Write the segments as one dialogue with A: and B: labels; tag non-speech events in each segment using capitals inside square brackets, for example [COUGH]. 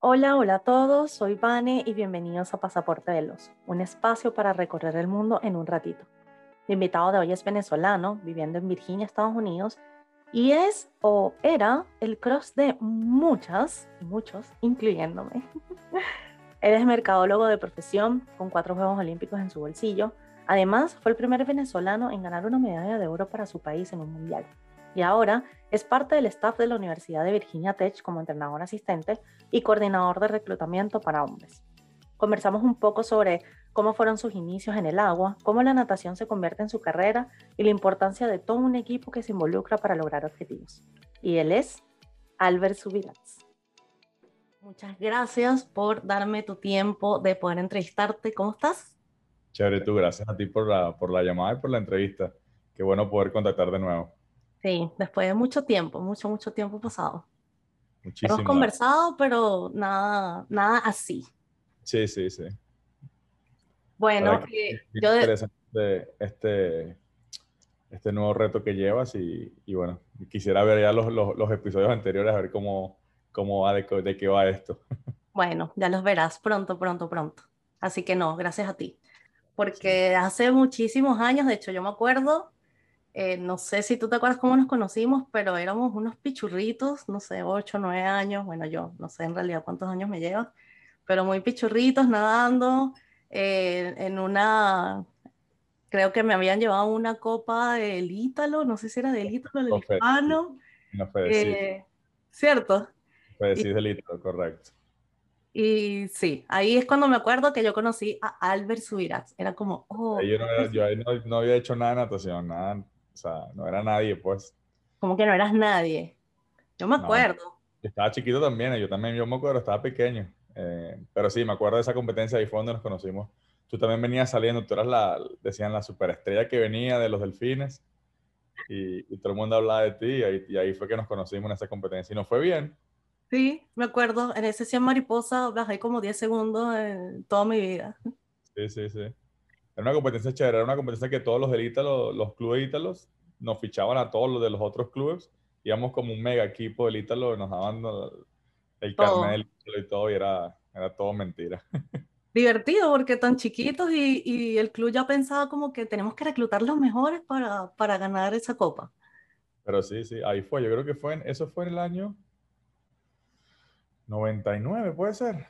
A: Hola, hola a todos, soy Vane y bienvenidos a Pasaporte Veloz, un espacio para recorrer el mundo en un ratito. Mi invitado de hoy es venezolano, viviendo en Virginia, Estados Unidos, y es o era el cross de muchas, muchos, incluyéndome. [LAUGHS] Él es mercadólogo de profesión, con cuatro Juegos Olímpicos en su bolsillo. Además, fue el primer venezolano en ganar una medalla de oro para su país en un mundial. Y ahora es parte del staff de la Universidad de Virginia Tech como entrenador asistente y coordinador de reclutamiento para hombres. Conversamos un poco sobre cómo fueron sus inicios en el agua, cómo la natación se convierte en su carrera y la importancia de todo un equipo que se involucra para lograr objetivos. Y él es Albert Subirats. Muchas gracias por darme tu tiempo de poder entrevistarte. ¿Cómo estás?
B: Chévere, tú, gracias a ti por la, por la llamada y por la entrevista. Qué bueno poder contactar de nuevo.
A: Sí, después de mucho tiempo, mucho, mucho tiempo pasado. Muchísimo. Hemos conversado, pero nada, nada así.
B: Sí, sí, sí.
A: Bueno, eh, yo
B: interesante este, este nuevo reto que llevas y, y bueno, quisiera ver ya los, los, los, episodios anteriores a ver cómo, cómo va, de, de qué va esto. [LAUGHS]
A: Bueno, ya los verás pronto, pronto, pronto. Así que no, gracias a ti. Porque hace muchísimos años, de hecho yo me acuerdo, eh, no sé si tú te acuerdas cómo nos conocimos, pero éramos unos pichurritos, no sé, 8, 9 años, bueno, yo no sé en realidad cuántos años me llevas, pero muy pichurritos nadando eh, en una, creo que me habían llevado una copa del Ítalo, no sé si era del Ítalo, del Hispano.
B: No fue eh,
A: ¿Cierto?
B: Fue decir del Ítalo, correcto.
A: Y sí, ahí es cuando me acuerdo que yo conocí a Albert Subirats. Era como, oh.
B: Yo, no, yo ahí no, había hecho nada de natación, nada, sea, no era nadie, pues.
A: Como que no eras nadie. Yo me acuerdo.
B: estaba chiquito también, yo también, yo me acuerdo, estaba pequeño. Eh, pero sí, me acuerdo de esa competencia, ahí fue donde nos conocimos. Tú también venías saliendo, tú eras la, decían, la superestrella que venía de los delfines. Y, todo el mundo hablaba de ti y ahí, y ahí, fue que nos conocimos en esa competencia y nos fue bien.
A: Sí, me acuerdo, en ese 100 mariposa bajé como 10 segundos en toda mi vida.
B: Sí, sí, sí. Era una competencia chévere, era una competencia que todos los del Ítalo, los clubes ítalos, nos fichaban a todos los de los otros clubes. Íbamos como un mega equipo del Ítalo, nos daban el carnet del Ítalo y todo, y era, era todo mentira. [LAUGHS]
A: Divertido, porque tan chiquitos y, y, el club ya pensaba como que tenemos que reclutar los mejores para, para ganar esa copa.
B: Pero sí, sí, ahí fue. Yo creo que fue en, eso fue en el año 99, ¿puede ser?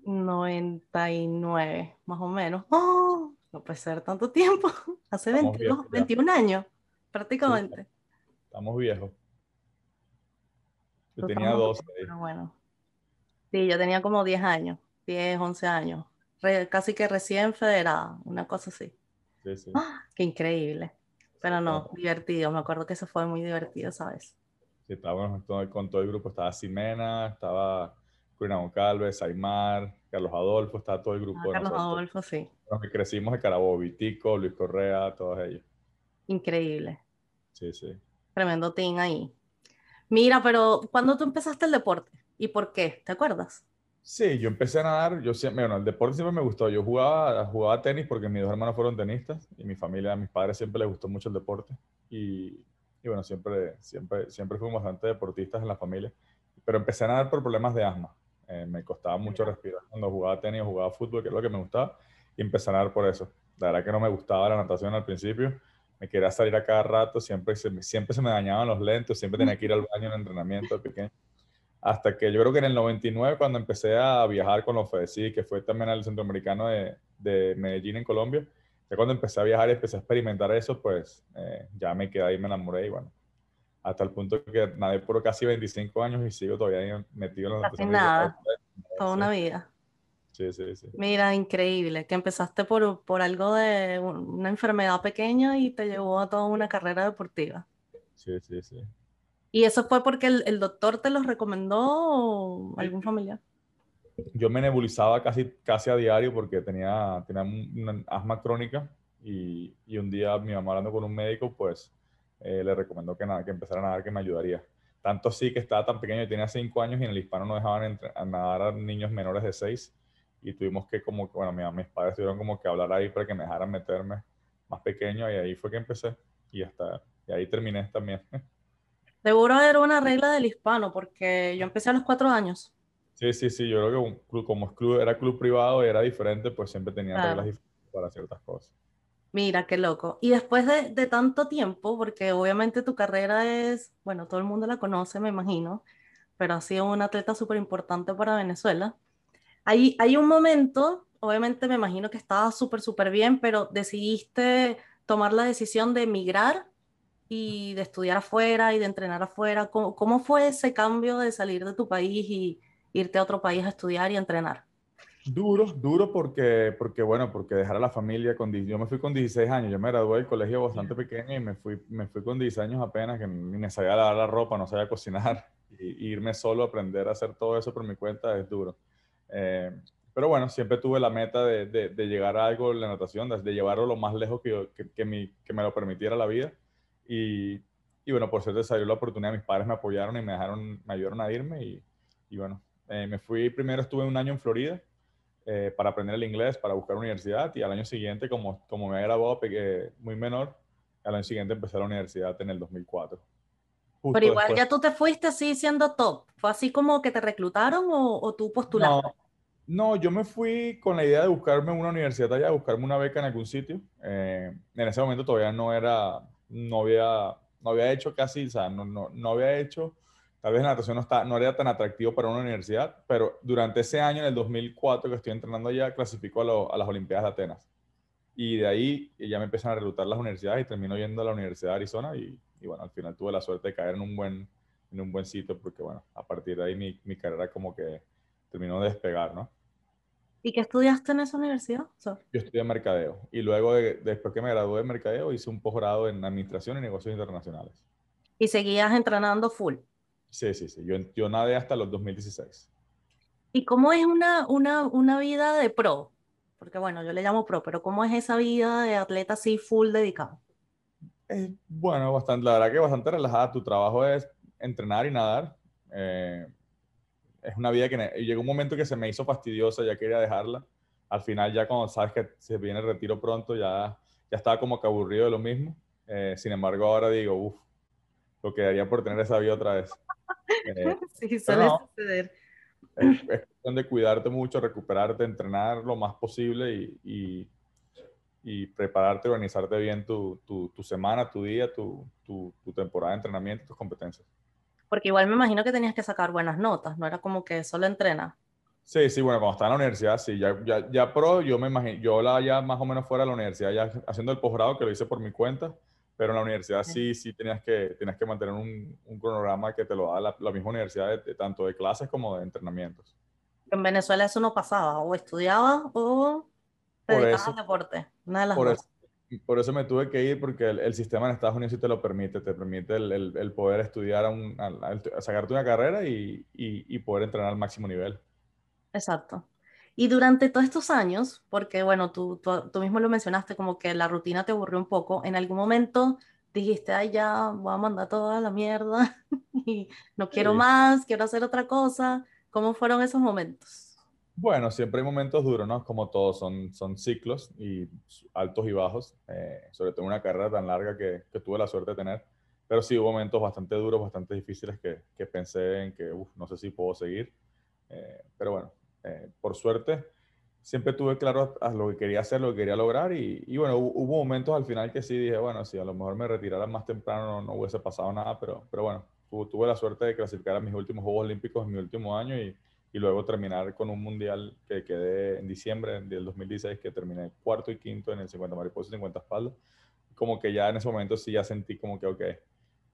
A: 99, más o menos. ¡Oh! No puede ser tanto tiempo. [LAUGHS] Hace 22, 21 años, prácticamente.
B: estamos viejos. Yo tenía 12.
A: Pero bueno. Sí, yo tenía como 10 años, 10, 11 años. casi que recién federada, una cosa así.
B: Sí, sí.
A: ¡Ah! ¡Qué increíble! Pero no, divertido. Me acuerdo que eso fue muy divertido, ¿sabes?
B: Sí, estábamos con todo el grupo. Estaba Simena, estaba Curinamo Calves, Aymar, Carlos Adolfo, estaba todo el grupo.
A: Ah, Carlos Adolfo, sí.
B: Los que crecimos de Carabobo, Vitico, Luis Correa, todos ellos.
A: Increíble.
B: Sí, sí.
A: Tremendo team ahí. Mira, pero ¿cuándo tú empezaste el deporte? ¿Y por qué? ¿Te acuerdas?
B: Sí, yo empecé a nadar, yo siempre, bueno, el deporte siempre me gustó. Yo jugaba, jugaba tenis porque mis dos hermanos fueron tenistas y mi familia, a mis padres siempre les gustó mucho el deporte. Y, y bueno, siempre, siempre, siempre fuimos bastante deportistas en la familia. Pero empecé a nadar por problemas de asma. Eh, me costaba mucho respirar cuando jugaba tenis o jugaba fútbol, que es lo que me gustaba. Y empecé a nadar por eso. La verdad que no me gustaba la natación al principio. Me quería salir a cada rato, siempre se, siempre se me dañaban los lentes, siempre tenía que ir al baño en entrenamiento de pequeño hasta que yo creo que en el 99, cuando empecé a viajar con los FEDECI, que fue también al centroamericano de, de, Medellín en Colombia, ya cuando empecé a viajar y empecé a experimentar eso, pues eh, ya me quedé ahí, me enamoré y bueno, hasta el punto que nadé por casi 25 años y sigo todavía metido en la
A: natación. nada, toda una vida.
B: Sí, sí, sí.
A: Mira, increíble, que empezaste por, por algo de una enfermedad pequeña y te llevó a toda una carrera deportiva.
B: Sí, sí, sí.
A: ¿Y eso fue porque el, doctor te los recomendó o algún familiar?
B: Yo me nebulizaba casi, casi a diario porque tenía, tenía una asma crónica y, y un día mi mamá hablando con un médico, pues eh, le recomendó que, nada, que empezara a nadar, que me ayudaría. Tanto sí que estaba tan pequeño, tenía cinco años y en el hispano no dejaban nadar a niños menores de seis y tuvimos que como, bueno, mi, mis padres tuvieron como que hablar ahí para que me dejaran meterme más pequeño y ahí fue que empecé y hasta y ahí terminé también. [LAUGHS]
A: Seguro era una regla del hispano, porque yo empecé a los cuatro años.
B: Sí, sí, sí, yo creo que un club, como club, era club privado y era diferente, pues siempre tenían reglas diferentes para ciertas cosas.
A: Mira, qué loco. Y después de, tanto tiempo, porque obviamente tu carrera es, bueno, todo el mundo la conoce, me imagino, pero ha sido un atleta súper importante para Venezuela. Hay, un momento, obviamente me imagino que estaba súper, súper bien, pero decidiste tomar la decisión de emigrar y de estudiar afuera y de entrenar afuera. ¿Cómo, ¿Cómo, fue ese cambio de salir de tu país y irte a otro país a estudiar y entrenar?
B: Duro, duro porque, porque bueno, porque dejar a la familia con... Yo me fui con 16 años, yo me gradué del colegio bastante pequeño y me fui, me fui con 10 años apenas, que ni me sabía lavar la ropa, no sabía cocinar, [LAUGHS] y, irme solo a aprender a hacer todo eso por mi cuenta es duro. Eh, pero bueno, siempre tuve la meta de, de, llegar a algo en la natación, de, llevarlo lo más lejos que, que, que, mi, que, me lo permitiera la vida. Y, y bueno, por suerte salió la oportunidad, mis padres me apoyaron y me, dejaron, me ayudaron a irme. Y, y bueno, eh, me fui, primero estuve un año en Florida eh, para aprender el inglés, para buscar universidad. Y al año siguiente, como, como me había graduado muy menor, al año siguiente empecé la universidad en el 2004.
A: Pero igual ya tú te fuiste así siendo top. ¿Fue así como que te reclutaron o, o tú postulaste?
B: No, yo me fui con la idea de buscarme una universidad allá, buscarme una beca en algún sitio. Eh, en ese momento todavía no era, no había, no había hecho casi, o sea, no, no, no había hecho, tal vez la natación no, está, no era tan atractivo para una universidad, pero durante ese año, en el 2004 que estoy entrenando allá, clasificó a, a las Olimpiadas de Atenas. Y de ahí ya me empiezan a reclutar las universidades y termino yendo a la Universidad de Arizona y, y bueno, al final tuve la suerte de caer en un buen, en un buen sitio porque bueno, a partir de ahí mi, mi carrera como que terminó de despegar, ¿no?
A: ¿Y qué estudiaste en esa universidad?
B: Yo estudié mercadeo y luego después que me gradué de mercadeo hice un posgrado en administración y negocios internacionales.
A: ¿Y seguías entrenando full?
B: Sí, sí, sí. Yo, yo nadé hasta los 2016.
A: ¿Y cómo es una, una, una vida de pro? Porque bueno, yo le llamo pro, pero ¿cómo es esa vida de atleta así full dedicado?
B: Bueno, bastante, la verdad que bastante relajada. Tu trabajo es entrenar y nadar. Eh, es una vida que llegó un momento que se me hizo fastidiosa, ya quería dejarla. Al final, ya cuando sabes que se viene el retiro pronto, ya, ya estaba como que aburrido de lo mismo. Eh, sin embargo, ahora digo, uff, lo quedaría por tener esa vida otra vez.
A: Eh, [LAUGHS] sí, suele suceder.
B: Es, [LAUGHS] cuestión de cuidarte mucho, recuperarte, entrenar lo más posible y, y, y prepararte, organizarte bien tu, tu, tu semana, tu día, tu, tu, temporada de entrenamiento, tus competencias.
A: Porque igual me imagino que tenías que sacar buenas notas, no era como que solo entrena.
B: Sí, sí, bueno, cuando estaba en la universidad, sí, ya, ya, ya pro, yo me imagino, yo la ya más o menos fuera de la universidad, ya haciendo el posgrado, que lo hice por mi cuenta, pero en la universidad sí, sí tenías que, tenías que mantener un, un cronograma que te lo da la, la misma universidad, de, tanto de clases como de entrenamientos.
A: En Venezuela eso no pasaba, o estudiaba o dedicabas al deporte, una de las
B: por
A: dos.
B: Eso, por eso me tuve que ir porque el, el, sistema en Estados Unidos sí te lo permite, te permite el, el, el poder estudiar, a un, a, a sacarte una carrera y, y, y, poder entrenar al máximo nivel.
A: Exacto. Y durante todos estos años, porque bueno, tú, tú, tú, mismo lo mencionaste, como que la rutina te aburrió un poco, en algún momento dijiste, ay, ya voy a mandar toda la mierda [LAUGHS] y no quiero sí. más, quiero hacer otra cosa. ¿Cómo fueron esos momentos?
B: Bueno, siempre hay momentos duros, ¿no? Como todos, son, son ciclos y altos y bajos, eh, sobre todo en una carrera tan larga que, que, tuve la suerte de tener. Pero sí hubo momentos bastante duros, bastante difíciles que, que pensé en que, uf, no sé si puedo seguir. Eh, pero bueno, eh, por suerte, siempre tuve claro lo que quería hacer, lo que quería lograr. Y, y, bueno, hubo momentos al final que sí dije, bueno, si a lo mejor me retirara más temprano no, hubiese pasado nada, pero, pero bueno, tuve la suerte de clasificar a mis últimos Juegos Olímpicos en mi último año y y luego terminar con un mundial que quedé en diciembre del 2016, que terminé cuarto y quinto en el 50 mariposa y 50 espaldas. Como que ya en ese momento sí ya sentí como que, ok,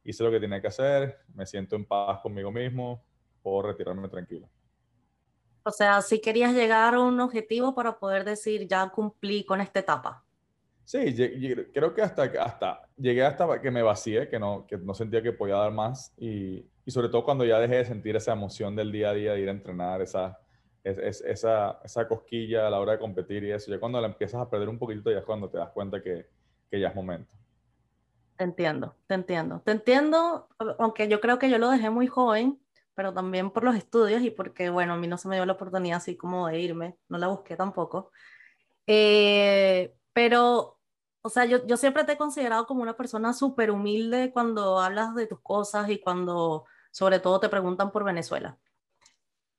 B: hice lo que tenía que hacer, me siento en paz conmigo mismo, puedo retirarme tranquilo.
A: O sea, si querías llegar a un objetivo para poder decir, ya cumplí con esta etapa.
B: Sí, creo que hasta, hasta llegué hasta que me vacié, que no, que no sentía que podía dar más y, y sobre todo cuando ya dejé de sentir esa emoción del día a día de ir a entrenar, esa, es, esa, esa cosquilla a la hora de competir y eso, ya cuando la empiezas a perder un poquito ya es cuando te das cuenta que, que ya es momento.
A: Te entiendo, te entiendo. Te entiendo, aunque yo creo que yo lo dejé muy joven, pero también por los estudios y porque, bueno, a mí no se me dio la oportunidad así como de irme, no la busqué tampoco. Eh, pero, o sea, yo, yo siempre te he considerado como una persona súper humilde cuando hablas de tus cosas y cuando sobre todo te preguntan por Venezuela.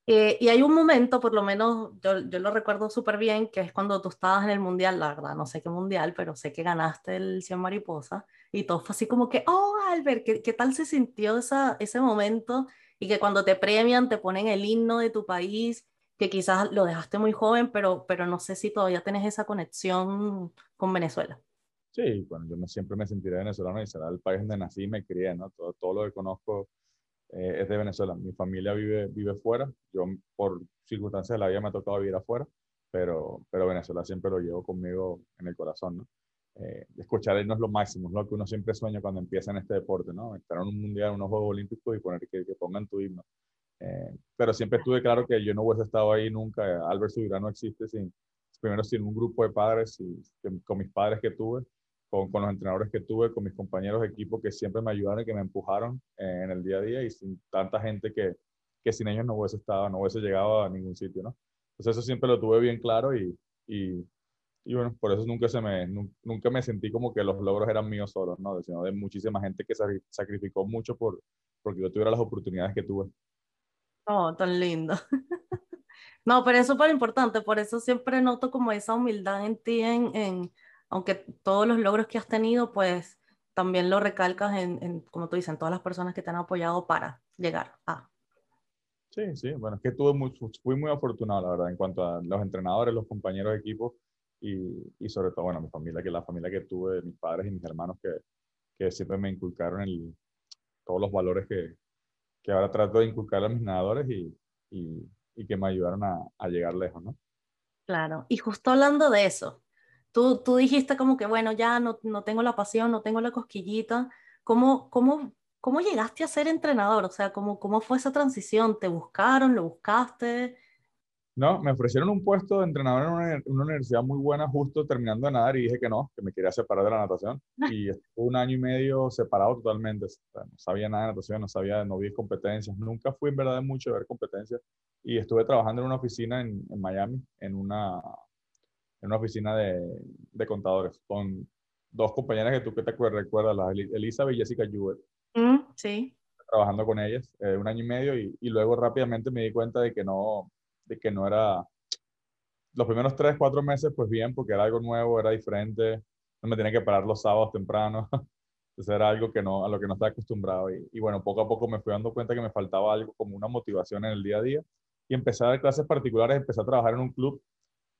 A: Eh, y hay un momento, por lo menos yo, yo lo recuerdo súper bien, que es cuando tú estabas en el mundial, la verdad, no sé qué mundial, pero sé que ganaste el 100 mariposa y todo fue así como que, oh, Albert, ¿qué, qué tal se sintió esa, ese momento? Y que cuando te premian te ponen el himno de tu país, que quizás lo dejaste muy joven, pero, pero no sé si todavía tienes esa conexión con Venezuela.
B: Sí, bueno, yo me, siempre me sentiré venezolano y será el país donde nací y me crié, ¿no? Todo, todo lo que conozco eh, es de Venezuela. Mi familia vive, vive fuera. Yo, por circunstancias de la vida, me ha tocado vivir afuera, pero, pero Venezuela siempre lo llevo conmigo en el corazón, ¿no? Eh, escuchar no es lo máximo, es lo que uno siempre sueña cuando empieza en este deporte, ¿no? Estar en un mundial, en unos Juegos Olímpicos y poner que, que pongan tu himno. Eh, pero siempre estuve claro que yo no hubiese estado ahí nunca. Albert Subirá no existe sin, primero sin un grupo de padres, con mis padres que tuve, con, los entrenadores que tuve, con mis compañeros de equipo que siempre me ayudaron y que me empujaron eh, en el día a día y sin tanta gente que, que sin ellos no hubiese estado, no hubiese llegado a ningún sitio, ¿no? Entonces eso siempre lo tuve bien claro y, y bueno, por eso nunca, se me, nunca me sentí como que los logros eran míos solos, ¿no? Sino de muchísima gente que sacrificó mucho por, porque yo tuviera las oportunidades que tuve.
A: Oh, tan lindo. [LAUGHS] no, pero es súper importante, por eso siempre noto como esa humildad en ti, en, en aunque todos los logros que has tenido, pues también lo recalcas en, en, como tú dices, en todas las personas que te han apoyado para llegar a.
B: Sí, sí, bueno, es que tuve muy, fui muy afortunado, la verdad, en cuanto a los entrenadores, los compañeros de equipo y, y sobre todo, bueno, mi familia, que la familia que tuve, mis padres y mis hermanos que, que siempre me inculcaron el, todos los valores que, que ahora trato de inculcar a mis nadadores y, y, y que me ayudaron a, a, llegar lejos, ¿no?
A: Claro, y justo hablando de eso, Tú, tú dijiste como que, bueno, ya no, no tengo la pasión, no tengo la cosquillita. ¿Cómo, cómo, cómo llegaste a ser entrenador? O sea, ¿cómo, ¿cómo fue esa transición? ¿Te buscaron? ¿Lo buscaste?
B: No, me ofrecieron un puesto de entrenador en una, una, universidad muy buena justo terminando de nadar y dije que no, que me quería separar de la natación. Y estuve un año y medio separado totalmente. No sabía nada de natación, no sabía, no vi competencias. Nunca fui en verdad mucho de ver competencias. Y estuve trabajando en una oficina en, en Miami, en una, en una oficina de, de, contadores con dos compañeras que tú que te recuerdas, la Elizabeth y Jessica Jewett.
A: Mm, sí.
B: Trabajando con ellas eh, un año y medio y, y, luego rápidamente me di cuenta de que no, de que no era... Los primeros tres, cuatro meses, pues bien, porque era algo nuevo, era diferente, no me tenía que parar los sábados temprano. [LAUGHS] Entonces era algo que no, a lo que no estaba acostumbrado. Y, y, bueno, poco a poco me fui dando cuenta que me faltaba algo como una motivación en el día a día. Y empecé a dar clases particulares, empecé a trabajar en un club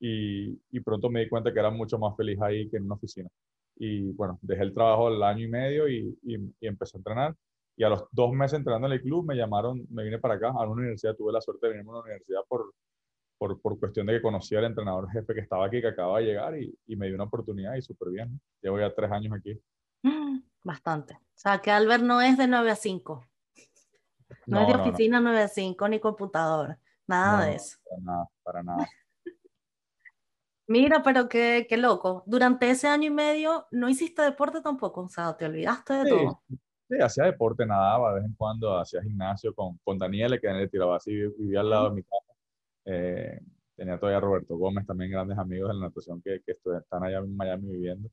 B: y, y, pronto me di cuenta que era mucho más feliz ahí que en una oficina. Y bueno, dejé el trabajo al año y medio y, y, y, empecé a entrenar. Y a los dos meses entrenando en el club me llamaron, me vine para acá a una universidad, tuve la suerte de venirme a una universidad por, por, por cuestión de que conocí al entrenador jefe que estaba aquí, que acaba de llegar y, y me dio una oportunidad y súper bien. Llevo ya tres años aquí. [GASPS]
A: Bastante. O sea, que Albert no es de 9 a 5. No, no es de oficina no, no. 9 a 5 ni computadora. Nada de eso.
B: Para nada, para nada. [LAUGHS]
A: Mira, pero qué, qué, loco. Durante ese año y medio no hiciste deporte tampoco, o sea, te olvidaste de
B: sí,
A: todo.
B: Sí, hacía deporte, nadaba de vez en cuando, hacía gimnasio con, con Daniel, que en el tiraba así, vivía al lado de mi casa. Eh, tenía todavía a Roberto Gómez, también grandes amigos de la natación que, que están allá en Miami viviendo.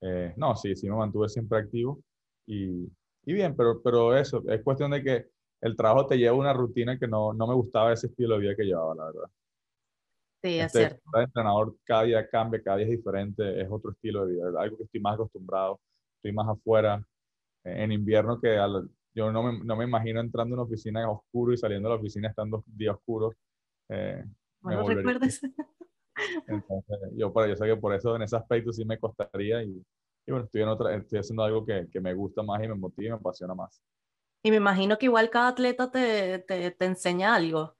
B: Eh, no, sí, sí me mantuve siempre activo y, y, bien, pero, pero eso, es cuestión de que el trabajo te lleva a una rutina que no, no me gustaba ese estilo de vida que llevaba, la verdad.
A: Sí, es este, cierto.
B: Cada entrenador cada día cambia, cada día es diferente, es otro estilo de vida, algo que estoy más acostumbrado, estoy más afuera. En invierno que yo no me, no me, imagino entrando en una oficina oscuro y saliendo de la oficina estando días oscuros.
A: Eh, bueno, recuerdes. [LAUGHS]
B: Entonces, yo, yo sé que por eso en ese aspecto sí me costaría y, y bueno, estoy, en otra, estoy haciendo algo que, que, me gusta más y me motiva y me apasiona más.
A: Y me imagino que igual cada atleta te, te, te enseña algo.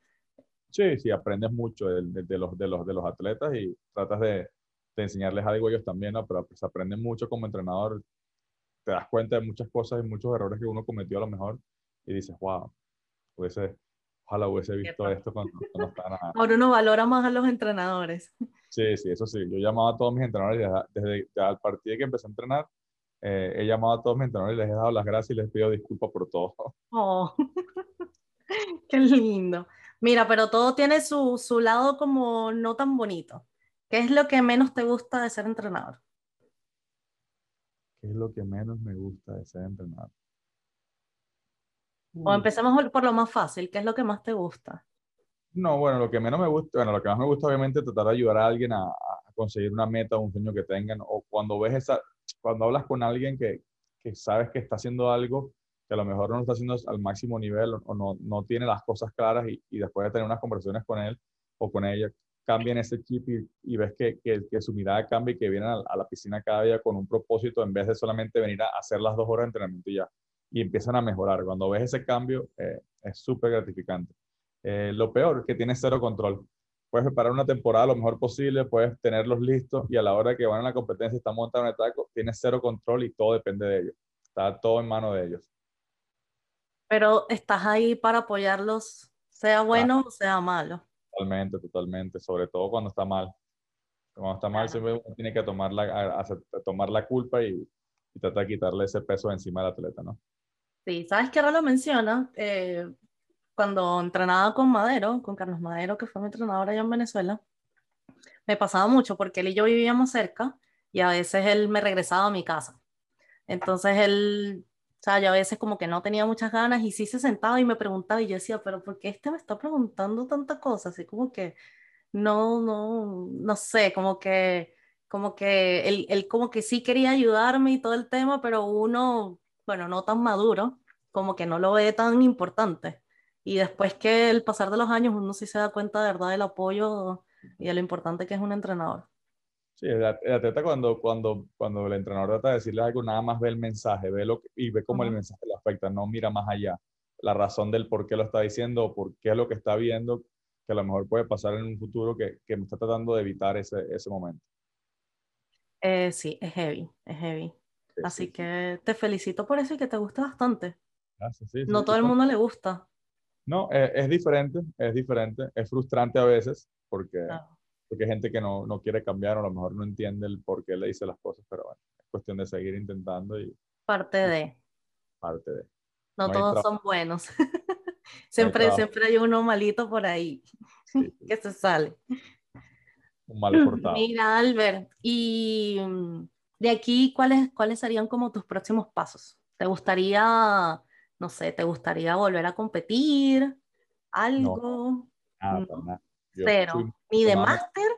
B: Sí, sí, aprendes mucho de, de, de, los, de, los, de los atletas y tratas de, de enseñarles algo a ellos también, ¿no? pero pues aprendes mucho como entrenador, te das cuenta de muchas cosas y muchos errores que uno cometió a lo mejor y dices, wow, hubiese, ojalá hubiese visto esto cuando, cuando estaba... [LAUGHS]
A: Ahora uno valora más a los entrenadores.
B: Sí, sí, eso sí, yo llamaba a todos mis entrenadores desde, desde, el partido que empecé a entrenar, eh, he llamado a todos mis entrenadores y les he dado las gracias y les pido disculpas por todo. [LAUGHS]
A: Oh, [LAUGHS] qué lindo. Mira, pero todo tiene su, su lado como no tan bonito. ¿Qué es lo que menos te gusta de ser entrenador?
B: ¿Qué es lo que menos me gusta de ser entrenador?
A: O empecemos por lo más fácil, ¿qué es lo que más te gusta?
B: No, bueno, lo que menos me gusta, bueno, lo que más me gusta obviamente es tratar de ayudar a alguien a, conseguir una meta o un sueño que tengan, o cuando ves esa, cuando hablas con alguien que, que sabes que está haciendo algo que a lo mejor no lo está haciendo al máximo nivel o, no, no, tiene las cosas claras y, y, después de tener unas conversaciones con él o con ella, cambian ese chip y, y ves que, que, su mirada cambia y que vienen a, la piscina cada día con un propósito en vez de solamente venir a hacer las dos horas de entrenamiento y ya. Y empiezan a mejorar. Cuando ves ese cambio, eh, es súper gratificante. Eh, lo peor, que tienes cero control. Puedes preparar una temporada lo mejor posible, puedes tenerlos listos y a la hora que van a la competencia están montando el taco, tienes cero control y todo depende de ellos. Está todo en manos de ellos.
A: Pero estás ahí para apoyarlos, sea bueno o sea malo.
B: Totalmente, totalmente, sobre todo cuando está mal. Cuando está mal, siempre uno tiene que tomar la, tomar la culpa y, y, tratar de quitarle ese peso encima del atleta, ¿no?
A: Sí, ¿sabes qué ahora lo menciona? Eh, cuando entrenaba con Madero, con Carlos Madero, que fue mi entrenador allá en Venezuela, me pasaba mucho porque él y yo vivíamos cerca y a veces él me regresaba a mi casa. Entonces él, sea, yo a veces como que no tenía muchas ganas y sí se sentaba y me preguntaba y yo decía, pero ¿por qué este me está preguntando tantas cosas? Así como que no, no, no sé, como que, como que él, él como que sí quería ayudarme y todo el tema, pero uno, bueno, no tan maduro, como que no lo ve tan importante. Y después que el pasar de los años uno sí se da cuenta de verdad del apoyo y de lo importante que es un entrenador.
B: Sí, el atleta cuando, cuando, cuando el entrenador trata de decirle algo, nada más ve el mensaje, ve lo y ve cómo el mensaje le afecta, no mira más allá. La razón del por qué lo está diciendo o por qué es lo que está viendo, que a lo mejor puede pasar en un futuro que, que me está tratando de evitar ese, ese momento.
A: Eh, sí, es heavy, es heavy. Así que te felicito por eso y que te gusta bastante. Gracias, no todo el mundo le gusta.
B: No, es, es, diferente, es diferente, es frustrante a veces porque, porque hay gente que no, no, quiere cambiar o a lo mejor no entiende el por qué le dice las cosas, pero bueno, es cuestión de seguir intentando y...
A: Parte de.
B: Parte de.
A: No, todos son buenos. [LAUGHS] [LAUGHS] siempre, siempre hay uno malito por ahí [LAUGHS] que se sale.
B: Un mal portado.
A: Mira, Albert, y mm, de aquí, ¿cuáles, ¿cuáles serían como tus próximos pasos? ¿Te gustaría no sé, ¿te gustaría volver a competir? ¿Algo?
B: No,
A: Cero. ¿Ni de máster?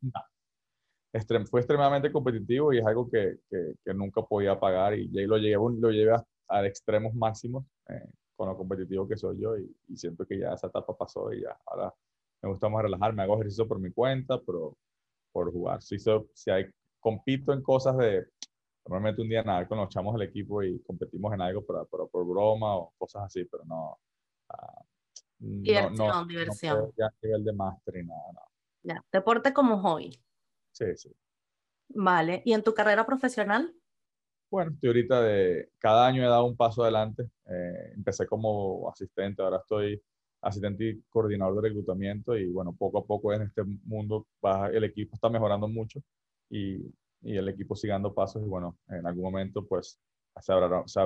B: No. fue extremadamente competitivo y es algo que, que, nunca podía pagar y, lo llevé, lo llevé a, extremos máximos eh, con lo competitivo que soy yo y, siento que ya esa etapa pasó y ya ahora me gusta más relajarme, hago ejercicio por mi cuenta, pero por jugar. Si, si hay, compito en cosas de Normalmente un día nada, con los chamos del equipo y competimos en algo, pero, por broma o cosas así, pero no.
A: Uh, diversión, diversión.
B: ya a nivel de máster y nada, no.
A: Ya, deporte como hobby.
B: Sí, sí.
A: Vale, ¿y en tu carrera profesional?
B: Bueno, estoy ahorita de, cada año he dado un paso adelante. Eh, empecé como asistente, ahora estoy asistente y coordinador de reclutamiento y bueno, poco a poco en este mundo va, el equipo está mejorando mucho y y el equipo siguiendo pasos y bueno, en algún momento pues se abrirán, se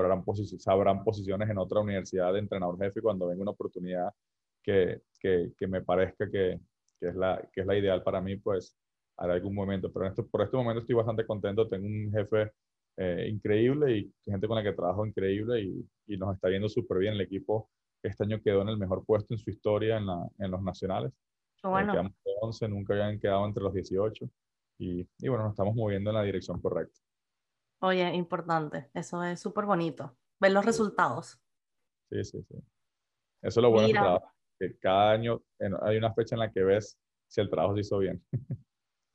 B: abrirán, posiciones en otra universidad de entrenador jefe cuando venga una oportunidad que, que, que me parezca que, que, es la, que es la ideal para mí, pues haré algún momento. Pero en este, por este momento estoy bastante contento, tengo un jefe eh, increíble y gente con la que trabajo increíble y, y nos está yendo súper bien. El equipo este año quedó en el mejor puesto en su historia en, la, en los nacionales.
A: Bueno.
B: quedamos 11, nunca habían quedado entre los 18 y, y bueno, nos estamos moviendo en la dirección correcta.
A: Oye, importante, eso es súper bonito, ver los resultados.
B: Sí, sí, sí. Eso es lo bueno del trabajo, que cada año hay una fecha en la que ves si el trabajo se hizo bien. [LAUGHS]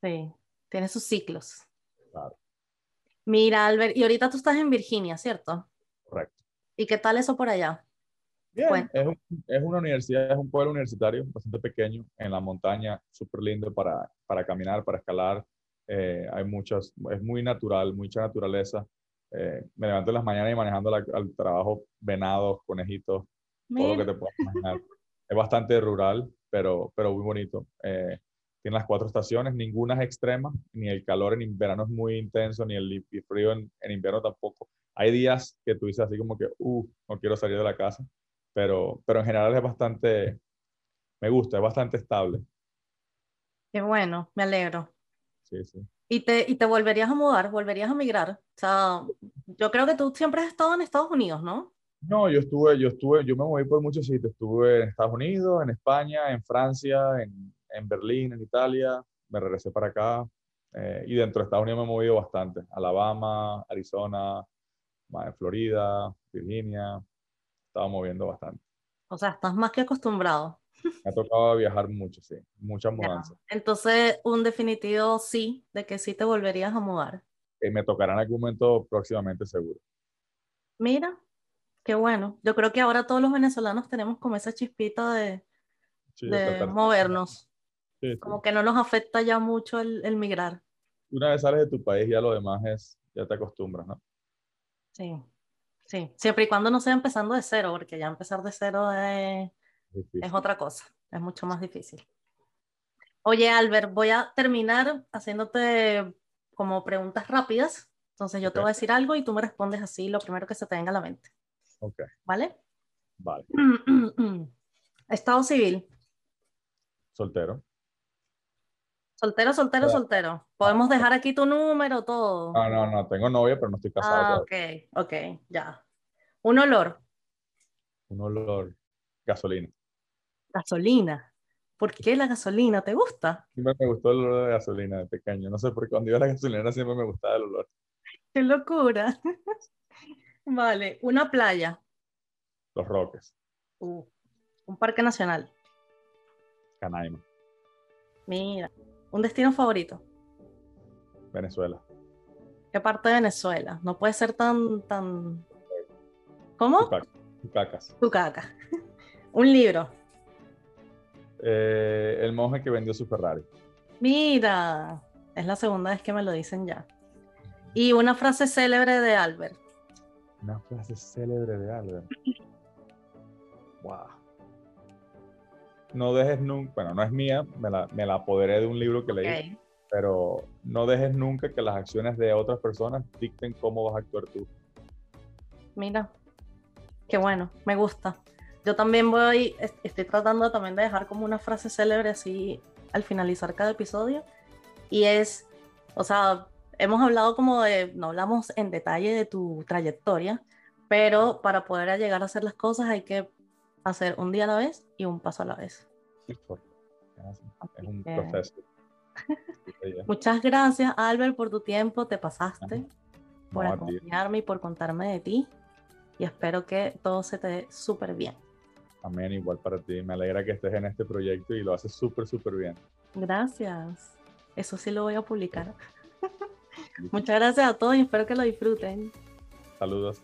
A: Sí, tiene sus ciclos.
B: Claro.
A: Mira, Albert, y ahorita tú estás en Virginia, ¿cierto?
B: Correcto.
A: ¿Y qué tal eso por allá?
B: Bien, es, es, una universidad, es un pueblo universitario bastante pequeño, en la montaña, súper lindo para, para caminar, para escalar. Eh, hay muchas, es muy natural, mucha naturaleza. Eh, me levanto en las mañanas y manejando al trabajo venados, conejitos, todo lo que te puedas imaginar. es bastante rural, pero, pero muy bonito. Eh, tiene las cuatro estaciones, ninguna es extrema, ni el calor en verano es muy intenso, ni el frío en, en invierno tampoco. Hay días que tú dices así como que, uh, no quiero salir de la casa, pero, pero en general es bastante, me gusta, es bastante estable.
A: Qué bueno, me alegro.
B: Sí, sí.
A: ¿Y te, ¿Y te volverías a mudar? ¿Volverías a migrar? O sea, yo creo que tú siempre has estado en Estados Unidos, ¿no?
B: No, yo estuve, yo estuve, yo me moví por muchos sitios. Estuve en Estados Unidos, en España, en Francia, en, en Berlín, en Italia. Me regresé para acá. eh, y dentro de Estados Unidos me he movido bastante. Alabama, Arizona, en Florida, Virginia. Estaba moviendo bastante.
A: O sea, estás más que acostumbrado.
B: Me ha tocado viajar mucho, sí. Muchas
A: Ya.
B: mudanzas.
A: Entonces, un definitivo sí, de que sí te volverías a mudar.
B: Y me tocará en algún momento próximamente, seguro.
A: Mira, qué bueno. Yo creo que ahora todos los venezolanos tenemos como esa chispita de,
B: Sí,
A: de movernos.
B: sí, sí.
A: Como que no nos afecta ya mucho el, el migrar.
B: Una vez sales de tu país, ya lo demás es, ya te acostumbras, ¿no?
A: Sí, sí. Siempre y cuando no sea empezando de cero, porque ya empezar de cero Es
B: difícil.
A: es otra cosa, es mucho más difícil. Oye, Albert, voy a terminar haciéndote como preguntas rápidas. Entonces yo te voy a decir algo y tú me respondes así lo primero que se te venga a la mente.
B: Ok,
A: ¿Vale?
B: vale. [CLEARS THROAT]
A: Estado civil.
B: Soltero.
A: Soltero, soltero,
B: Ah.
A: soltero. Podemos dejar aquí tu número, todo.
B: No, no, no, tengo novia, pero no estoy casado
A: Ah, ok, ok, ya. Un olor,
B: Un olor, gasolina.
A: Gasolina. ¿Por qué la gasolina te gusta?
B: Siempre me gustó el olor de gasolina de pequeño. No sé por qué cuando iba a la gasolinera siempre me gustaba el olor. [LAUGHS]
A: ¡Qué locura! [LAUGHS] Vale, una playa,
B: Los Roques,
A: Uh, un parque nacional.
B: Canaima,
A: Mira, un destino favorito.
B: Venezuela.
A: ¿Qué parte de Venezuela? No puede ser tan, tan... ¿Cómo?
B: Tucac- Tucacas.
A: Tucaca. [LAUGHS] Un libro.
B: Eh, el monje que vendió su Ferrari.
A: Mira, es la segunda vez que me lo dicen ya. Y una frase célebre de Albert.
B: Una frase célebre de Albert. Wow. No dejes nunca, bueno, no es mía, me la, me la apoderé de un libro que leí, pero no dejes nunca que las acciones de otras personas dicten cómo vas a actuar tú.
A: Mira, qué bueno, me gusta. Yo también voy, est- estoy tratando también de dejar como una frase célebre así al finalizar cada episodio. Y es, o sea, hemos hablado como de, no hablamos en detalle de tu trayectoria, pero para poder llegar a hacer las cosas hay que hacer un día a la vez y un paso a la vez.
B: Así, es un
A: que-
B: proceso. Sí. [LAUGHS]
A: Muchas gracias, Albert, por tu tiempo, te pasaste, por
B: No,
A: acompañarme y por contarme de ti. Y espero que todo se te dé súper bien.
B: Amén, igual para ti. Me alegra que estés en este proyecto y lo haces súper, súper bien.
A: Gracias. Eso sí lo voy a publicar. [LAUGHS] Muchas gracias a todos y espero que lo disfruten.
B: Saludos.